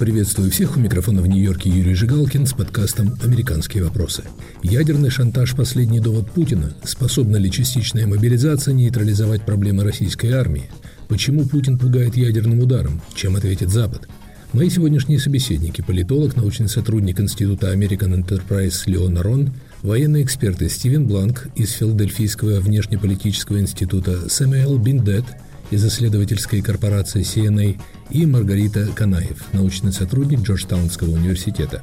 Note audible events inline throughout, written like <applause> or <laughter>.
Приветствую всех. У микрофона в Нью-Йорке Юрий Жигалкин с подкастом «Американские вопросы». Ядерный шантаж – последний довод Путина. Способна ли частичная мобилизация нейтрализовать проблемы российской армии? Почему Путин пугает ядерным ударом? Чем ответит Запад? Мои сегодняшние собеседники – политолог, научный сотрудник Института American Enterprise Леон Арон, военные эксперты Стивен Бланк из Филадельфийского внешнеполитического института Сэмюэл Биндет – из исследовательской корпорации CNA и Маргарита Канаев, научный сотрудник Джорджтаунского университета.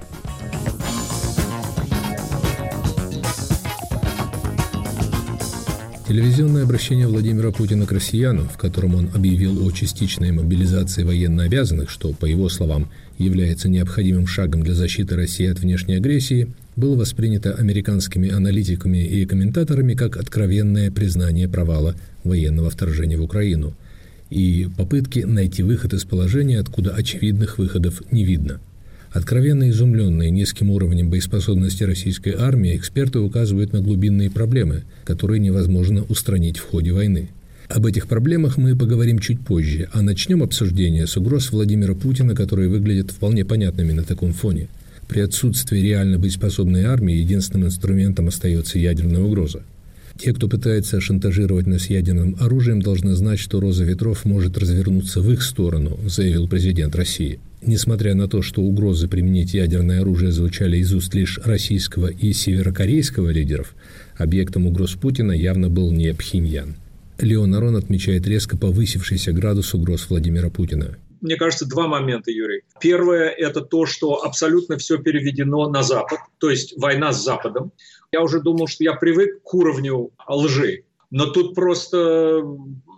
Телевизионное обращение Владимира Путина к россиянам, в котором он объявил о частичной мобилизации военнообязанных, что, по его словам, является необходимым шагом для защиты России от внешней агрессии, было воспринято американскими аналитиками и комментаторами как откровенное признание провала военного вторжения в Украину и попытки найти выход из положения, откуда очевидных выходов не видно. Откровенно изумленные низким уровнем боеспособности российской армии, эксперты указывают на глубинные проблемы, которые невозможно устранить в ходе войны. Об этих проблемах мы поговорим чуть позже, а начнем обсуждение с угроз Владимира Путина, которые выглядят вполне понятными на таком фоне. При отсутствии реально боеспособной армии единственным инструментом остается ядерная угроза. Те, кто пытается шантажировать нас ядерным оружием, должны знать, что «Роза ветров» может развернуться в их сторону, заявил президент России. Несмотря на то, что угрозы применить ядерное оружие звучали из уст лишь российского и северокорейского лидеров, объектом угроз Путина явно был не Пхеньян. Леон Арон отмечает резко повысившийся градус угроз Владимира Путина мне кажется, два момента, Юрий. Первое – это то, что абсолютно все переведено на Запад, то есть война с Западом. Я уже думал, что я привык к уровню лжи, но тут просто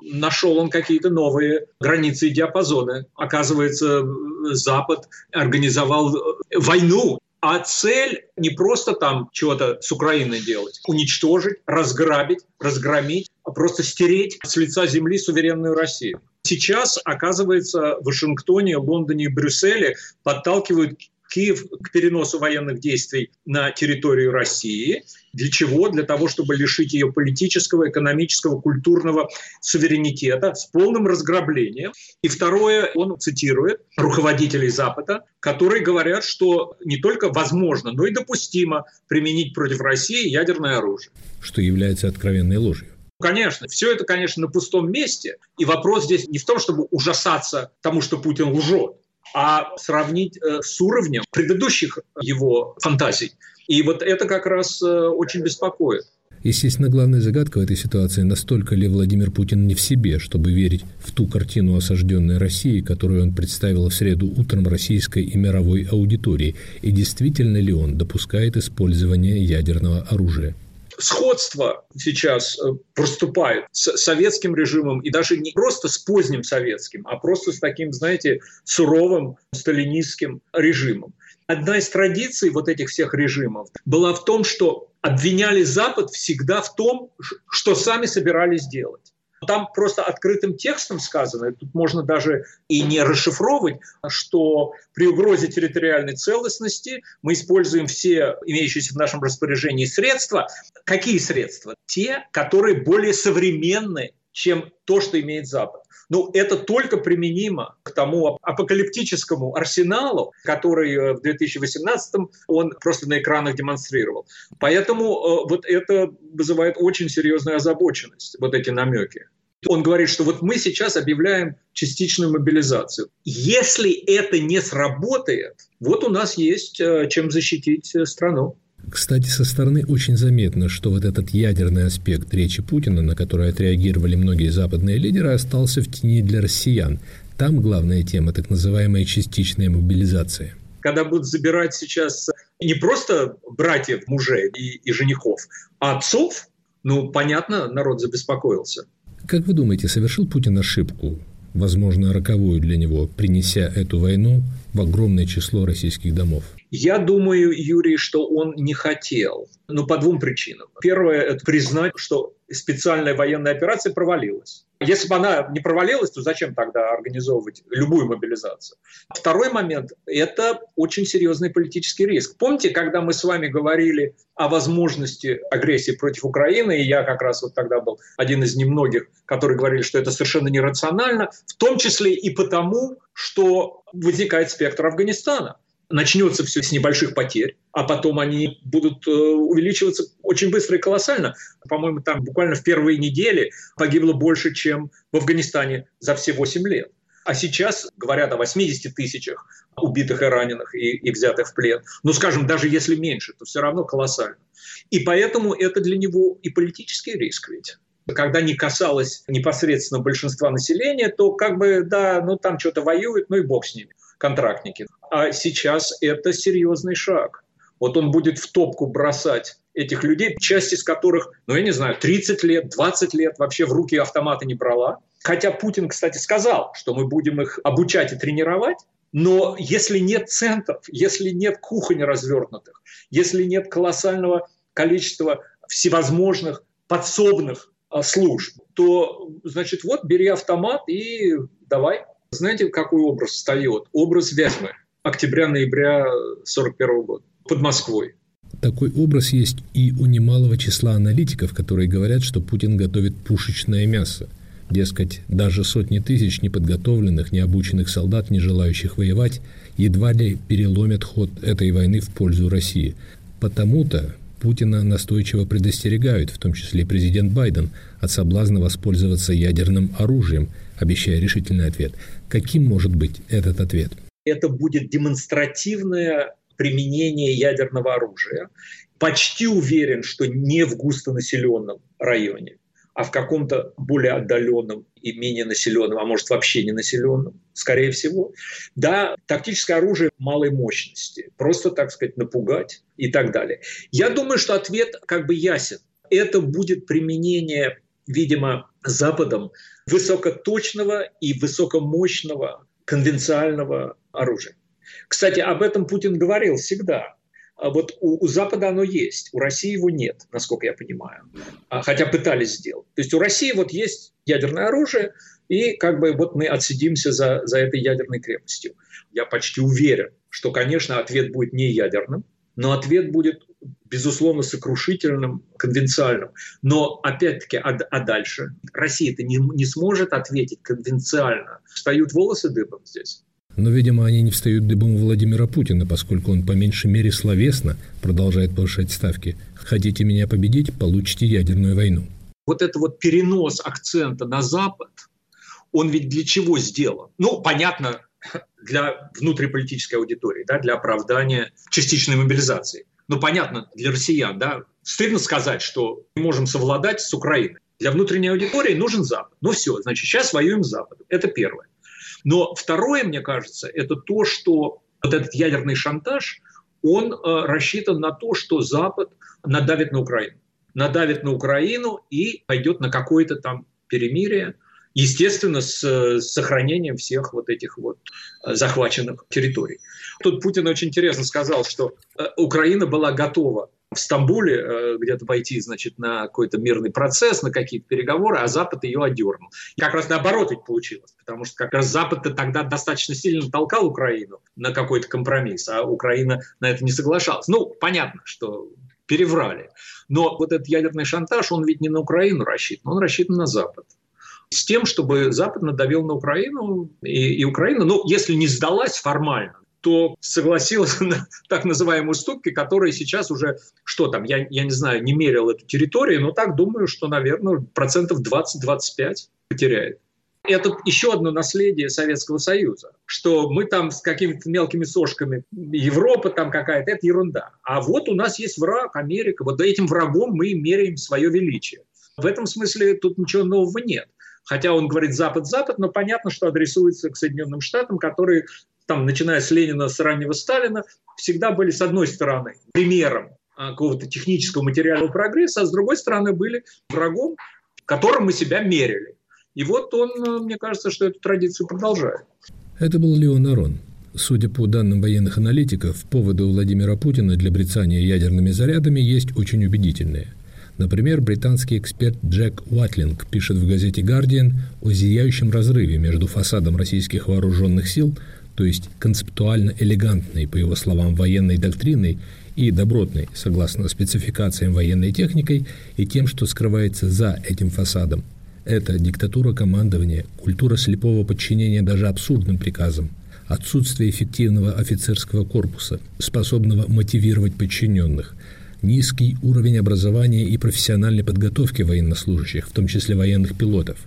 нашел он какие-то новые границы и диапазоны. Оказывается, Запад организовал войну а цель не просто там чего-то с Украиной делать, уничтожить, разграбить, разгромить, просто стереть с лица земли суверенную Россию. Сейчас, оказывается, в Вашингтоне, Лондоне и Брюсселе подталкивают Киев к переносу военных действий на территорию России. Для чего? Для того, чтобы лишить ее политического, экономического, культурного суверенитета с полным разграблением. И второе, он цитирует руководителей Запада, которые говорят, что не только возможно, но и допустимо применить против России ядерное оружие. Что является откровенной ложью. Конечно, все это, конечно, на пустом месте. И вопрос здесь не в том, чтобы ужасаться тому, что Путин лжет, а сравнить э, с уровнем предыдущих его фантазий. И вот это как раз э, очень беспокоит. Естественно, главная загадка в этой ситуации, настолько ли Владимир Путин не в себе, чтобы верить в ту картину осажденной России, которую он представил в среду утром российской и мировой аудитории, и действительно ли он допускает использование ядерного оружия сходство сейчас э, проступает с советским режимом, и даже не просто с поздним советским, а просто с таким, знаете, суровым сталинистским режимом. Одна из традиций вот этих всех режимов была в том, что обвиняли Запад всегда в том, что сами собирались делать. Там просто открытым текстом сказано, тут можно даже и не расшифровывать, что при угрозе территориальной целостности мы используем все имеющиеся в нашем распоряжении средства. Какие средства? Те, которые более современны, чем то, что имеет Запад. Ну, это только применимо к тому апокалиптическому арсеналу, который э, в 2018 он просто на экранах демонстрировал. Поэтому э, вот это вызывает очень серьезную озабоченность, вот эти намеки. Он говорит, что вот мы сейчас объявляем частичную мобилизацию. Если это не сработает, вот у нас есть э, чем защитить страну. Кстати, со стороны очень заметно, что вот этот ядерный аспект речи Путина, на который отреагировали многие западные лидеры, остался в тени для россиян. Там главная тема – так называемая частичная мобилизация. Когда будут забирать сейчас не просто братьев, мужей и, и женихов, а отцов, ну, понятно, народ забеспокоился. Как вы думаете, совершил Путин ошибку, возможно, роковую для него, принеся эту войну в огромное число российских домов? Я думаю, Юрий, что он не хотел. Ну, по двум причинам. Первое – это признать, что специальная военная операция провалилась. Если бы она не провалилась, то зачем тогда организовывать любую мобилизацию? Второй момент – это очень серьезный политический риск. Помните, когда мы с вами говорили о возможности агрессии против Украины, и я как раз вот тогда был один из немногих, которые говорили, что это совершенно нерационально, в том числе и потому, что возникает спектр Афганистана начнется все с небольших потерь, а потом они будут э, увеличиваться очень быстро и колоссально. По-моему, там буквально в первые недели погибло больше, чем в Афганистане за все 8 лет. А сейчас говорят о 80 тысячах убитых и раненых и, и взятых в плен. Ну, скажем, даже если меньше, то все равно колоссально. И поэтому это для него и политический риск ведь когда не касалось непосредственно большинства населения, то как бы, да, ну там что-то воюют, ну и бог с ними контрактники. А сейчас это серьезный шаг. Вот он будет в топку бросать этих людей, часть из которых, ну я не знаю, 30 лет, 20 лет вообще в руки автомата не брала. Хотя Путин, кстати, сказал, что мы будем их обучать и тренировать, но если нет центров, если нет кухонь развернутых, если нет колоссального количества всевозможных подсобных а, служб, то, значит, вот бери автомат и давай. Знаете, какой образ встает? Образ Вязьмы октября-ноября 1941 года под Москвой. Такой образ есть и у немалого числа аналитиков, которые говорят, что Путин готовит пушечное мясо. Дескать, даже сотни тысяч неподготовленных, необученных солдат, не желающих воевать, едва ли переломят ход этой войны в пользу России. Потому-то Путина настойчиво предостерегают, в том числе президент Байден, от соблазна воспользоваться ядерным оружием, обещая решительный ответ. Каким может быть этот ответ? Это будет демонстративное применение ядерного оружия. Почти уверен, что не в густонаселенном районе, а в каком-то более отдаленном и менее населенном, а может вообще не населенном, скорее всего. Да, тактическое оружие малой мощности, просто, так сказать, напугать и так далее. Я думаю, что ответ как бы ясен. Это будет применение, видимо, Западом высокоточного и высокомощного конвенциального оружия. Кстати, об этом Путин говорил всегда. А вот у, у Запада оно есть, у России его нет, насколько я понимаю. А, хотя пытались сделать. То есть у России вот есть ядерное оружие, и как бы вот мы отсидимся за, за этой ядерной крепостью. Я почти уверен, что, конечно, ответ будет не ядерным, но ответ будет, безусловно, сокрушительным, конвенциальным. Но, опять-таки, а, а дальше? Россия-то не, не сможет ответить конвенциально. Встают волосы дыбом здесь. Но, видимо, они не встают дыбом у Владимира Путина, поскольку он по меньшей мере словесно продолжает повышать ставки. Хотите меня победить, получите ядерную войну. Вот это вот перенос акцента на Запад, он ведь для чего сделан? Ну, понятно, для внутриполитической аудитории, да, для оправдания частичной мобилизации. Ну, понятно, для россиян, да, стыдно сказать, что мы можем совладать с Украиной. Для внутренней аудитории нужен Запад. Ну все, значит, сейчас воюем с Западом. Это первое. Но второе, мне кажется, это то, что вот этот ядерный шантаж, он э, рассчитан на то, что Запад надавит на Украину. Надавит на Украину и пойдет на какое-то там перемирие, естественно, с, с сохранением всех вот этих вот э, захваченных территорий. Тут Путин очень интересно сказал, что э, Украина была готова в Стамбуле э, где-то пойти, значит, на какой-то мирный процесс, на какие-то переговоры, а Запад ее одернул. И как раз наоборот ведь получилось, потому что как раз Запад тогда достаточно сильно толкал Украину на какой-то компромисс, а Украина на это не соглашалась. Ну, понятно, что переврали. Но вот этот ядерный шантаж, он ведь не на Украину рассчитан, он рассчитан на Запад с тем, чтобы Запад надавил на Украину, и, и Украина, ну, если не сдалась формально, то согласилась <laughs> на так называемые уступки, которые сейчас уже, что там, я, я не знаю, не мерил эту территорию, но так думаю, что, наверное, процентов 20-25 потеряет. Это еще одно наследие Советского Союза, что мы там с какими-то мелкими сошками, Европа там какая-то, это ерунда. А вот у нас есть враг, Америка, вот этим врагом мы меряем свое величие. В этом смысле тут ничего нового нет. Хотя он говорит Запад-Запад, но понятно, что адресуется к Соединенным Штатам, которые там, начиная с Ленина, с раннего Сталина, всегда были, с одной стороны, примером а, какого-то технического материального прогресса, а с другой стороны были врагом, которым мы себя мерили. И вот он, э, мне кажется, что эту традицию продолжает. Это был Леон Арон, Судя по данным военных аналитиков, поводы у Владимира Путина для брецания ядерными зарядами есть очень убедительные. Например, британский эксперт Джек Уатлинг пишет в газете «Гардиан» о зияющем разрыве между фасадом российских вооруженных сил, то есть концептуально элегантной, по его словам, военной доктриной и добротной, согласно спецификациям военной техникой, и тем, что скрывается за этим фасадом. Это диктатура командования, культура слепого подчинения даже абсурдным приказам, отсутствие эффективного офицерского корпуса, способного мотивировать подчиненных, низкий уровень образования и профессиональной подготовки военнослужащих, в том числе военных пилотов.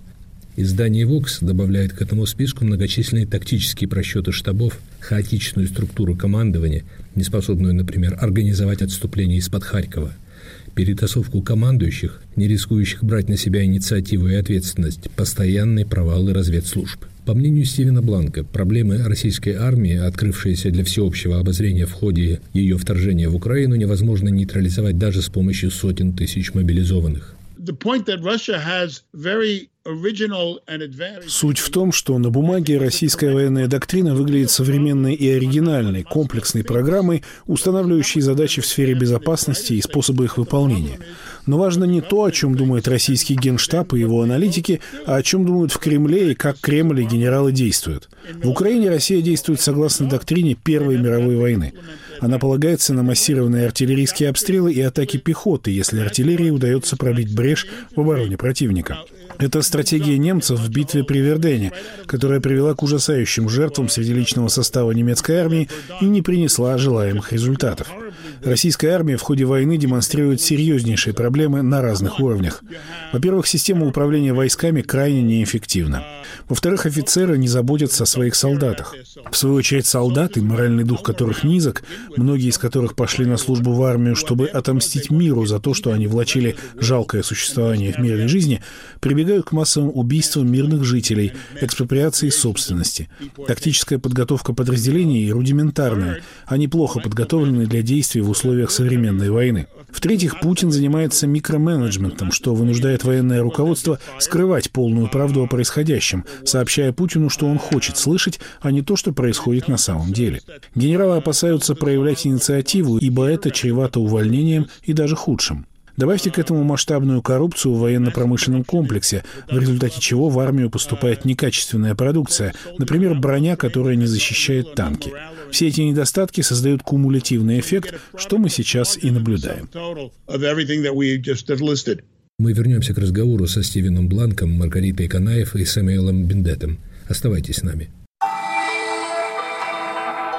Издание «Вокс» добавляет к этому списку многочисленные тактические просчеты штабов, хаотичную структуру командования, неспособную, например, организовать отступление из-под Харькова, перетасовку командующих, не рискующих брать на себя инициативу и ответственность, постоянные провалы разведслужб. По мнению Стивена Бланка, проблемы российской армии, открывшиеся для всеобщего обозрения в ходе ее вторжения в Украину, невозможно нейтрализовать даже с помощью сотен тысяч мобилизованных. Суть в том, что на бумаге российская военная доктрина выглядит современной и оригинальной, комплексной программой, устанавливающей задачи в сфере безопасности и способы их выполнения. Но важно не то, о чем думает российский генштаб и его аналитики, а о чем думают в Кремле и как Кремль и генералы действуют. В Украине Россия действует согласно доктрине Первой мировой войны. Она полагается на массированные артиллерийские обстрелы и атаки пехоты, если артиллерии удается пробить брешь в обороне противника. Это стратегия немцев в битве при Вердене, которая привела к ужасающим жертвам среди личного состава немецкой армии и не принесла желаемых результатов. Российская армия в ходе войны демонстрирует серьезнейшие проблемы на разных уровнях. Во-первых, система управления войсками крайне неэффективна. Во-вторых, офицеры не заботятся о своих солдатах. В свою очередь, солдаты, моральный дух которых низок, многие из которых пошли на службу в армию, чтобы отомстить миру за то, что они влачили жалкое существование в мирной жизни, прибегают к массовым убийствам мирных жителей, экспроприации собственности. Тактическая подготовка подразделений рудиментарная. Они плохо подготовлены для действий в условиях современной войны. В-третьих, Путин занимается микроменеджментом, что вынуждает военное руководство скрывать полную правду о происходящем, сообщая Путину, что он хочет слышать, а не то, что происходит на самом деле. Генералы опасаются проявлять инициативу, ибо это чревато увольнением и даже худшим. Добавьте к этому масштабную коррупцию в военно-промышленном комплексе, в результате чего в армию поступает некачественная продукция, например, броня, которая не защищает танки. Все эти недостатки создают кумулятивный эффект, что мы сейчас и наблюдаем. Мы вернемся к разговору со Стивеном Бланком, Маргаритой Канаев и Сэмюэлом Бендетом. Оставайтесь с нами.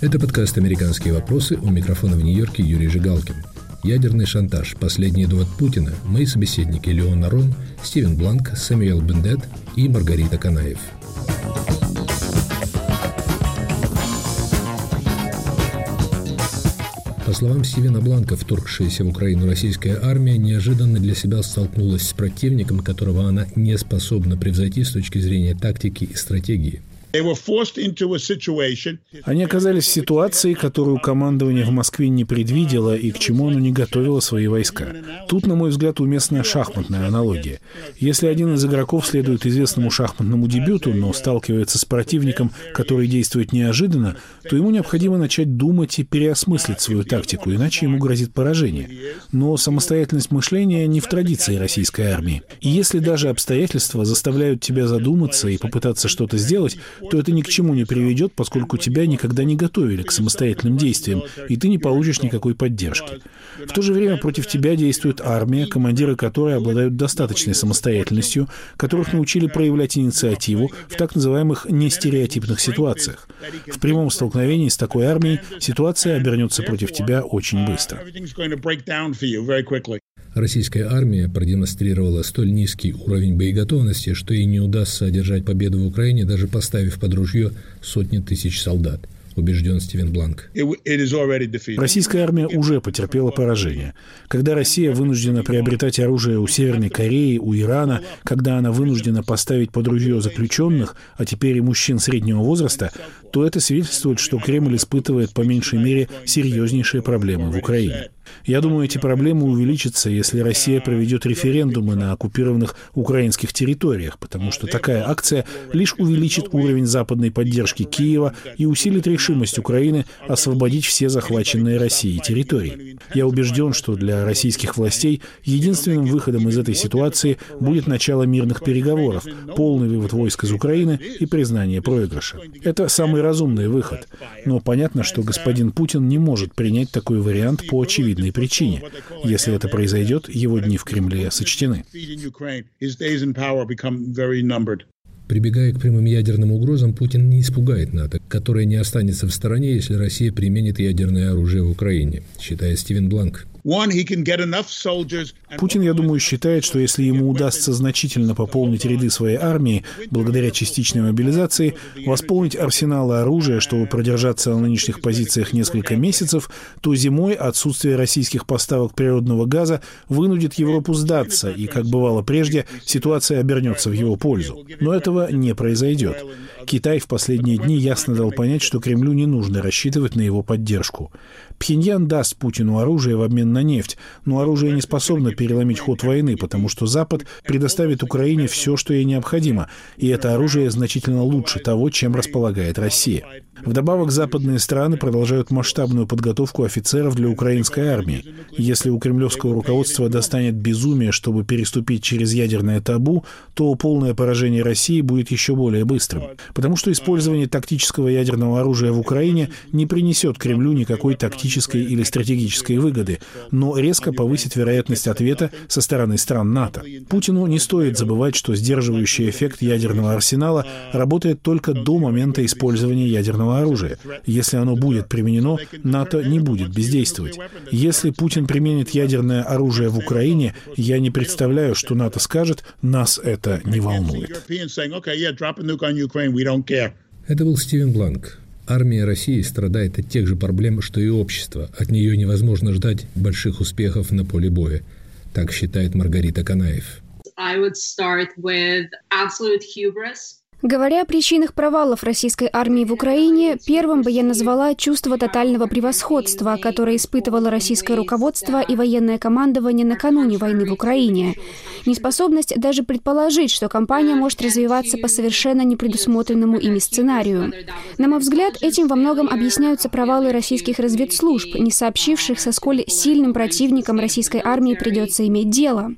Это подкаст «Американские вопросы» у микрофона в Нью-Йорке Юрий Жигалкин. Ядерный шантаж, последний довод Путина, мои собеседники Леон Арон, Стивен Бланк, Сэмюэл Бендет и Маргарита Канаев. По словам Стивена Бланка, вторгшаяся в Украину российская армия неожиданно для себя столкнулась с противником, которого она не способна превзойти с точки зрения тактики и стратегии. Они оказались в ситуации, которую командование в Москве не предвидело и к чему оно не готовило свои войска. Тут, на мой взгляд, уместная шахматная аналогия. Если один из игроков следует известному шахматному дебюту, но сталкивается с противником, который действует неожиданно, то ему необходимо начать думать и переосмыслить свою тактику, иначе ему грозит поражение. Но самостоятельность мышления не в традиции российской армии. И если даже обстоятельства заставляют тебя задуматься и попытаться что-то сделать, то это ни к чему не приведет, поскольку тебя никогда не готовили к самостоятельным действиям, и ты не получишь никакой поддержки. В то же время против тебя действует армия, командиры которой обладают достаточной самостоятельностью, которых научили проявлять инициативу в так называемых нестереотипных ситуациях. В прямом столкновении с такой армией ситуация обернется против тебя очень быстро. Российская армия продемонстрировала столь низкий уровень боеготовности, что ей не удастся одержать победу в Украине, даже поставив под ружье сотни тысяч солдат – убежден Стивен Бланк. Российская армия уже потерпела поражение. Когда Россия вынуждена приобретать оружие у Северной Кореи, у Ирана, когда она вынуждена поставить под ружье заключенных, а теперь и мужчин среднего возраста, то это свидетельствует, что Кремль испытывает по меньшей мере серьезнейшие проблемы в Украине. Я думаю, эти проблемы увеличатся, если Россия проведет референдумы на оккупированных украинских территориях, потому что такая акция лишь увеличит уровень западной поддержки Киева и усилит решимость Украины освободить все захваченные Россией территории. Я убежден, что для российских властей единственным выходом из этой ситуации будет начало мирных переговоров, полный вывод войск из Украины и признание проигрыша. Это самый разумный выход. Но понятно, что господин Путин не может принять такой вариант по очевидным очевидной причине. Если это произойдет, его дни в Кремле сочтены. Прибегая к прямым ядерным угрозам, Путин не испугает НАТО, которое не останется в стороне, если Россия применит ядерное оружие в Украине, считает Стивен Бланк. Путин, я думаю, считает, что если ему удастся значительно пополнить ряды своей армии благодаря частичной мобилизации, восполнить арсеналы оружия, чтобы продержаться на нынешних позициях несколько месяцев, то зимой отсутствие российских поставок природного газа вынудит Европу сдаться, и, как бывало прежде, ситуация обернется в его пользу. Но этого не произойдет. Китай в последние дни ясно дал понять, что Кремлю не нужно рассчитывать на его поддержку. Пхеньян даст Путину оружие в обмен на нефть, но оружие не способно переломить ход войны, потому что Запад предоставит Украине все, что ей необходимо, и это оружие значительно лучше того, чем располагает Россия. Вдобавок, западные страны продолжают масштабную подготовку офицеров для украинской армии. Если у кремлевского руководства достанет безумие, чтобы переступить через ядерное табу, то полное поражение России будет еще более быстрым. Потому что использование тактического ядерного оружия в Украине не принесет Кремлю никакой тактической тактической или стратегической выгоды, но резко повысит вероятность ответа со стороны стран НАТО. Путину не стоит забывать, что сдерживающий эффект ядерного арсенала работает только до момента использования ядерного оружия. Если оно будет применено, НАТО не будет бездействовать. Если Путин применит ядерное оружие в Украине, я не представляю, что НАТО скажет, нас это не волнует. Это был Стивен Бланк, Армия России страдает от тех же проблем, что и общество. От нее невозможно ждать больших успехов на поле боя. Так считает Маргарита Канаев. Говоря о причинах провалов российской армии в Украине, первым бы я назвала чувство тотального превосходства, которое испытывало российское руководство и военное командование накануне войны в Украине. Неспособность даже предположить, что кампания может развиваться по совершенно непредусмотренному ими сценарию. На мой взгляд, этим во многом объясняются провалы российских разведслужб, не сообщивших, со сколь сильным противником российской армии придется иметь дело.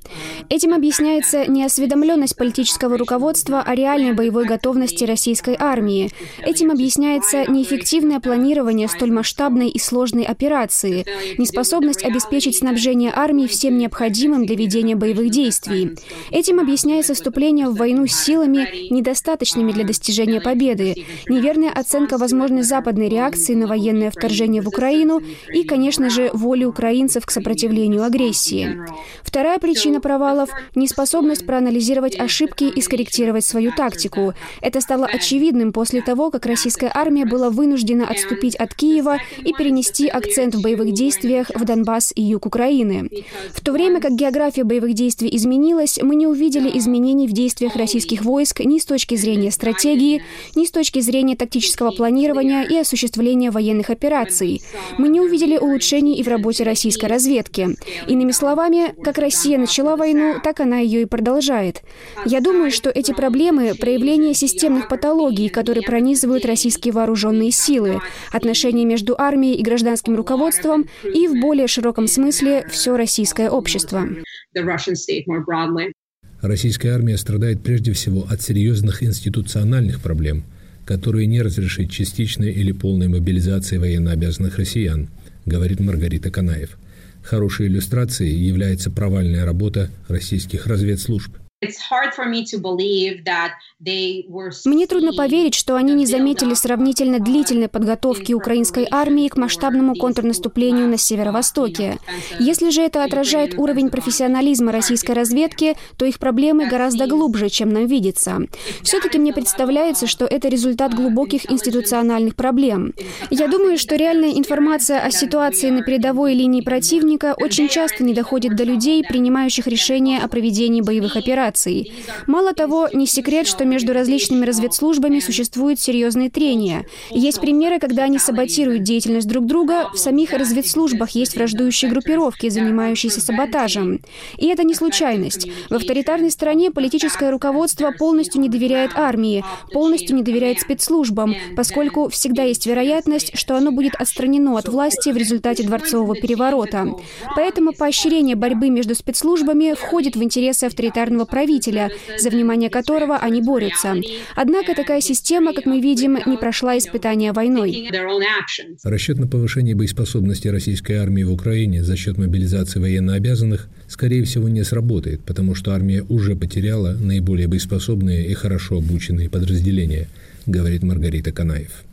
Этим объясняется неосведомленность политического руководства о реальной боевой готовности российской армии. Этим объясняется неэффективное планирование столь масштабной и сложной операции, неспособность обеспечить снабжение армии всем необходимым для ведения боевых действий. Этим объясняется вступление в войну с силами, недостаточными для достижения победы, неверная оценка возможной западной реакции на военное вторжение в Украину и, конечно же, воли украинцев к сопротивлению агрессии. Вторая причина провалов – неспособность проанализировать ошибки и скорректировать свою тактику. Это стало очевидным после того, как российская армия была вынуждена отступить от Киева и перенести акцент в боевых действиях в Донбасс и юг Украины. В то время как география боевых действий изменилась, мы не увидели изменений в действиях российских войск ни с точки зрения стратегии, ни с точки зрения тактического планирования и осуществления военных операций. Мы не увидели улучшений и в работе российской разведки. Иными словами, как Россия начала войну, так она ее и продолжает. Я думаю, что эти проблемы – проявление проявление системных патологий, которые пронизывают российские вооруженные силы, отношения между армией и гражданским руководством и, в более широком смысле, все российское общество. Российская армия страдает прежде всего от серьезных институциональных проблем, которые не разрешить частичной или полной мобилизации военнообязанных россиян, говорит Маргарита Канаев. Хорошей иллюстрацией является провальная работа российских разведслужб. Мне трудно поверить, что они не заметили сравнительно длительной подготовки украинской армии к масштабному контрнаступлению на северо-востоке. Если же это отражает уровень профессионализма российской разведки, то их проблемы гораздо глубже, чем нам видится. Все-таки мне представляется, что это результат глубоких институциональных проблем. Я думаю, что реальная информация о ситуации на передовой линии противника очень часто не доходит до людей, принимающих решения о проведении боевых операций операций. Мало того, не секрет, что между различными разведслужбами существуют серьезные трения. Есть примеры, когда они саботируют деятельность друг друга, в самих разведслужбах есть враждующие группировки, занимающиеся саботажем. И это не случайность. В авторитарной стране политическое руководство полностью не доверяет армии, полностью не доверяет спецслужбам, поскольку всегда есть вероятность, что оно будет отстранено от власти в результате дворцового переворота. Поэтому поощрение борьбы между спецслужбами входит в интересы авторитарного правительства правителя, за внимание которого они борются. Однако такая система, как мы видим, не прошла испытания войной. Расчет на повышение боеспособности российской армии в Украине за счет мобилизации военнообязанных, скорее всего, не сработает, потому что армия уже потеряла наиболее боеспособные и хорошо обученные подразделения, говорит Маргарита Канаев.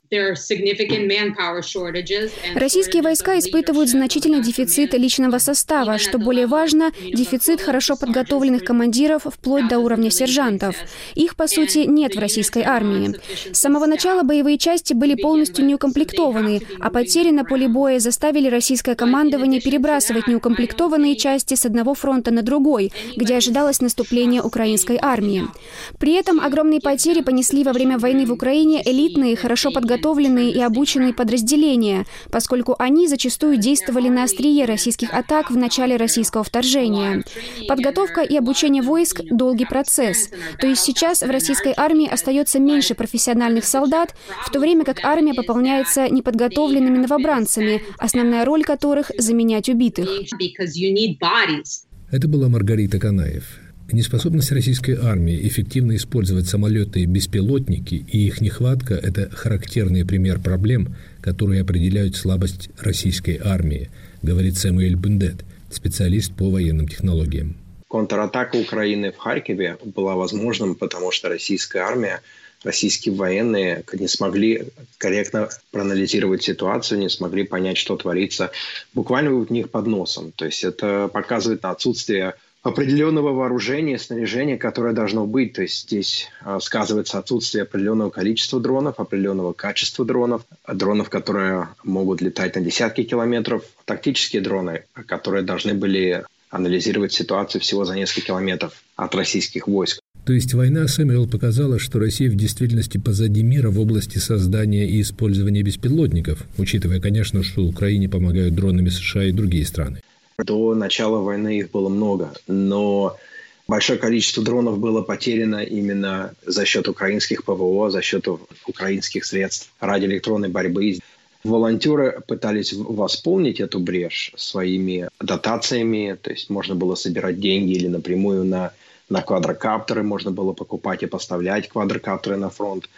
Российские войска испытывают значительный дефицит личного состава, что более важно, дефицит хорошо подготовленных командиров вплоть до уровня сержантов. Их, по сути, нет в российской армии. С самого начала боевые части были полностью неукомплектованы, а потери на поле боя заставили российское командование перебрасывать неукомплектованные части с одного фронта на другой, где ожидалось наступление украинской армии. При этом огромные потери понесли во время войны в Украине элитные, хорошо подготовленные подготовленные и обученные подразделения, поскольку они зачастую действовали на острие российских атак в начале российского вторжения. Подготовка и обучение войск – долгий процесс. То есть сейчас в российской армии остается меньше профессиональных солдат, в то время как армия пополняется неподготовленными новобранцами, основная роль которых – заменять убитых. Это была Маргарита Канаев. Неспособность российской армии эффективно использовать самолеты и беспилотники и их нехватка – это характерный пример проблем, которые определяют слабость российской армии, говорит Сэмюэль Бендет, специалист по военным технологиям. Контратака Украины в Харькове была возможным, потому что российская армия, российские военные не смогли корректно проанализировать ситуацию, не смогли понять, что творится буквально у них под носом. То есть это показывает отсутствие определенного вооружения, снаряжения, которое должно быть. То есть здесь а, сказывается отсутствие определенного количества дронов, определенного качества дронов, дронов, которые могут летать на десятки километров, тактические дроны, которые должны были анализировать ситуацию всего за несколько километров от российских войск. То есть война Сэмюэл показала, что Россия в действительности позади мира в области создания и использования беспилотников, учитывая, конечно, что Украине помогают дронами США и другие страны. До начала войны их было много, но большое количество дронов было потеряно именно за счет украинских ПВО, за счет украинских средств радиоэлектронной борьбы. Волонтеры пытались восполнить эту брешь своими дотациями, то есть можно было собирать деньги или напрямую на, на квадрокоптеры, можно было покупать и поставлять квадрокоптеры на фронт.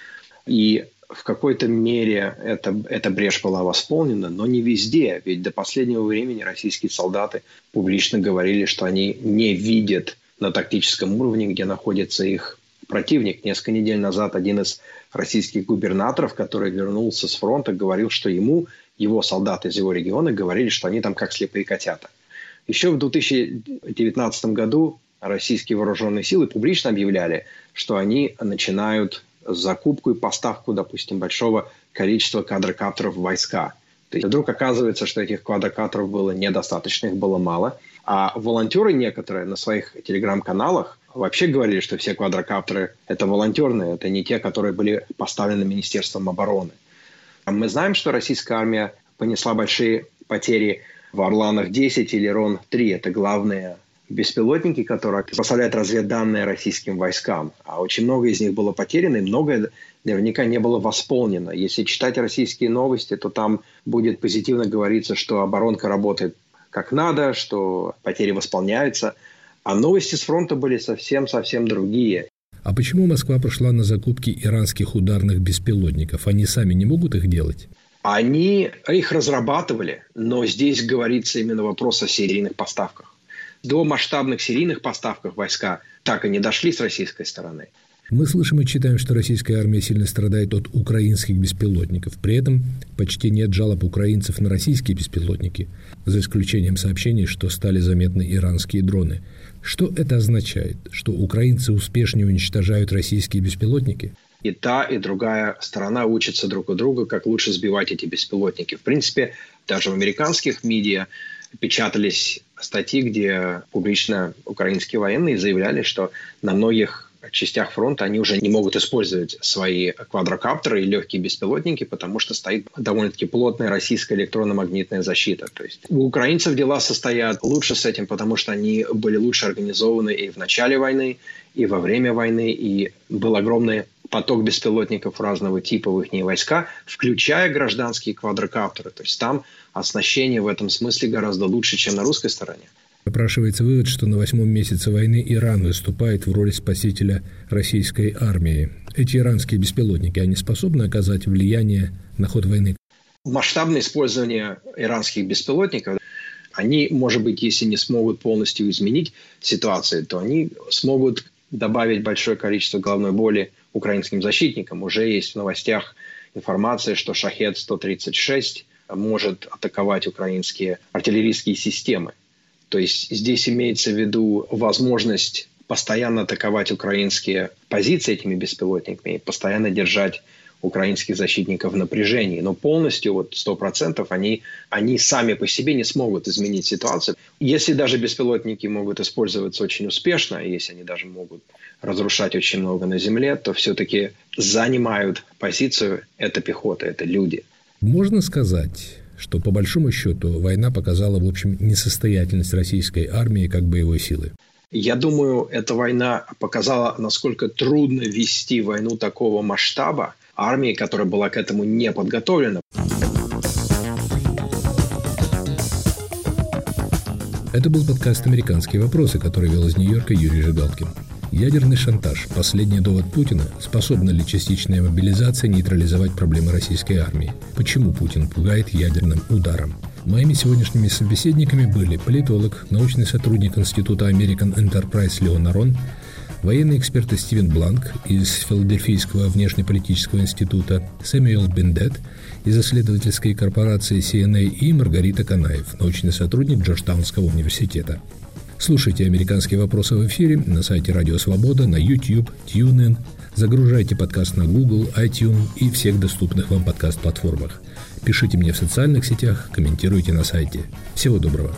И в какой-то мере эта, эта брешь была восполнена, но не везде. Ведь до последнего времени российские солдаты публично говорили, что они не видят на тактическом уровне, где находится их противник. Несколько недель назад один из российских губернаторов, который вернулся с фронта, говорил, что ему, его солдаты из его региона говорили, что они там как слепые котята. Еще в 2019 году российские вооруженные силы публично объявляли, что они начинают закупку и поставку, допустим, большого количества квадрокоптеров в войска. То есть вдруг оказывается, что этих квадрокоптеров было недостаточно, их было мало. А волонтеры некоторые на своих телеграм-каналах вообще говорили, что все квадрокоптеры – это волонтерные, это не те, которые были поставлены Министерством обороны. Мы знаем, что российская армия понесла большие потери в Орланах-10 или Рон-3. Это главные беспилотники, которые поставляют разведданные российским войскам. А очень много из них было потеряно, и многое наверняка не было восполнено. Если читать российские новости, то там будет позитивно говориться, что оборонка работает как надо, что потери восполняются. А новости с фронта были совсем-совсем другие. А почему Москва пошла на закупки иранских ударных беспилотников? Они сами не могут их делать? Они их разрабатывали, но здесь говорится именно вопрос о серийных поставках. До масштабных серийных поставок войска так и не дошли с российской стороны. Мы слышим и читаем, что российская армия сильно страдает от украинских беспилотников. При этом почти нет жалоб украинцев на российские беспилотники, за исключением сообщений, что стали заметны иранские дроны. Что это означает? Что украинцы успешнее уничтожают российские беспилотники? И та, и другая сторона учатся друг у друга, как лучше сбивать эти беспилотники. В принципе, даже в американских медиа печатались статьи, где публично украинские военные заявляли, что на многих частях фронта они уже не могут использовать свои квадрокоптеры и легкие беспилотники, потому что стоит довольно-таки плотная российская электронно-магнитная защита. То есть у украинцев дела состоят лучше с этим, потому что они были лучше организованы и в начале войны, и во время войны, и был огромный поток беспилотников разного типа в их войска, включая гражданские квадрокоптеры. То есть там оснащение в этом смысле гораздо лучше, чем на русской стороне. Напрашивается вывод, что на восьмом месяце войны Иран выступает в роли спасителя российской армии. Эти иранские беспилотники, они способны оказать влияние на ход войны? Масштабное использование иранских беспилотников, они, может быть, если не смогут полностью изменить ситуацию, то они смогут добавить большое количество головной боли украинским защитникам. Уже есть в новостях информация, что «Шахет-136» может атаковать украинские артиллерийские системы. То есть здесь имеется в виду возможность постоянно атаковать украинские позиции этими беспилотниками, постоянно держать украинских защитников в напряжении. Но полностью, вот сто процентов, они, они сами по себе не смогут изменить ситуацию. Если даже беспилотники могут использоваться очень успешно, если они даже могут разрушать очень много на земле, то все-таки занимают позицию это пехота, это люди. Можно сказать, что по большому счету война показала, в общем, несостоятельность российской армии как боевой силы. Я думаю, эта война показала, насколько трудно вести войну такого масштаба армии, которая была к этому не подготовлена. Это был подкаст «Американские вопросы», который вел из Нью-Йорка Юрий Жигалкин. Ядерный шантаж – последний довод Путина. Способна ли частичная мобилизация нейтрализовать проблемы российской армии? Почему Путин пугает ядерным ударом? Моими сегодняшними собеседниками были политолог, научный сотрудник Института American Enterprise Леон Арон, военный эксперт Стивен Бланк из Филадельфийского внешнеполитического института, Сэмюэл Бендет из исследовательской корпорации CNA и Маргарита Канаев, научный сотрудник Джорджтаунского университета. Слушайте «Американские вопросы» в эфире на сайте Радио Свобода, на YouTube, TuneIn. Загружайте подкаст на Google, iTunes и всех доступных вам подкаст-платформах. Пишите мне в социальных сетях, комментируйте на сайте. Всего доброго.